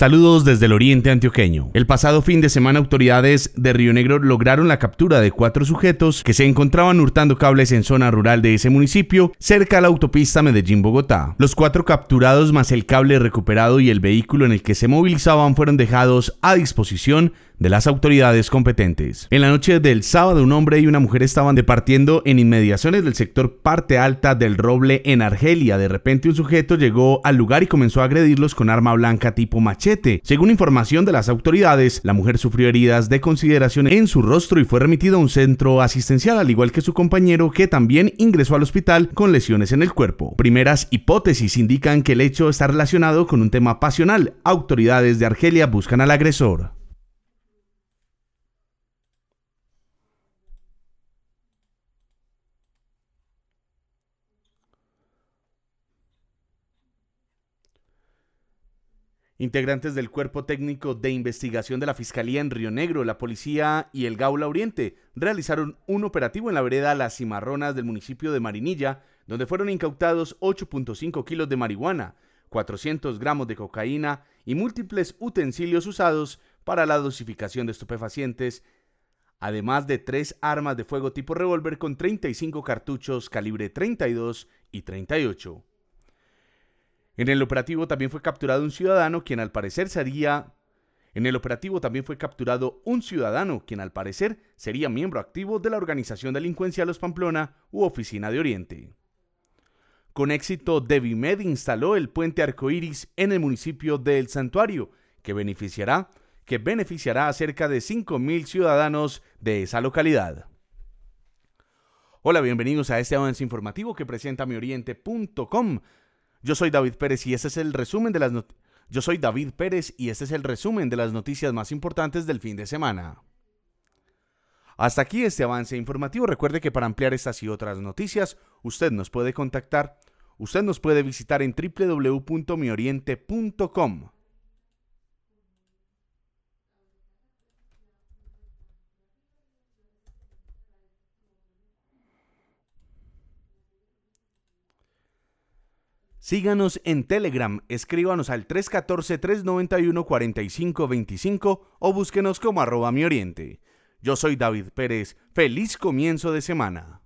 Saludos desde el oriente antioqueño. El pasado fin de semana autoridades de Río Negro lograron la captura de cuatro sujetos que se encontraban hurtando cables en zona rural de ese municipio, cerca a la autopista Medellín-Bogotá. Los cuatro capturados más el cable recuperado y el vehículo en el que se movilizaban fueron dejados a disposición de las autoridades competentes. En la noche del sábado, un hombre y una mujer estaban departiendo en inmediaciones del sector parte alta del Roble en Argelia. De repente un sujeto llegó al lugar y comenzó a agredirlos con arma blanca tipo machete. Según información de las autoridades, la mujer sufrió heridas de consideración en su rostro y fue remitida a un centro asistencial, al igual que su compañero, que también ingresó al hospital con lesiones en el cuerpo. Primeras hipótesis indican que el hecho está relacionado con un tema pasional. Autoridades de Argelia buscan al agresor. Integrantes del Cuerpo Técnico de Investigación de la Fiscalía en Río Negro, la Policía y el Gaula Oriente realizaron un operativo en la vereda Las Cimarronas del municipio de Marinilla, donde fueron incautados 8.5 kilos de marihuana, 400 gramos de cocaína y múltiples utensilios usados para la dosificación de estupefacientes, además de tres armas de fuego tipo revólver con 35 cartuchos calibre 32 y 38. En el operativo también fue capturado un ciudadano quien al parecer sería en el operativo también fue capturado un ciudadano quien al parecer sería miembro activo de la organización delincuencia Los Pamplona u Oficina de Oriente. Con éxito, Devimed instaló el puente arcoíris en el municipio de El Santuario, que beneficiará, que beneficiará a cerca de 5.000 ciudadanos de esa localidad. Hola, bienvenidos a este avance informativo que presenta mioriente.com. Yo soy David Pérez y este es el resumen de las Yo soy David Pérez y este es el resumen de las noticias más importantes del fin de semana. Hasta aquí este avance informativo. Recuerde que para ampliar estas y otras noticias, usted nos puede contactar. Usted nos puede visitar en www.mioriente.com. Síganos en Telegram, escríbanos al 314-391-4525 o búsquenos como arroba mi. Yo soy David Pérez, feliz comienzo de semana.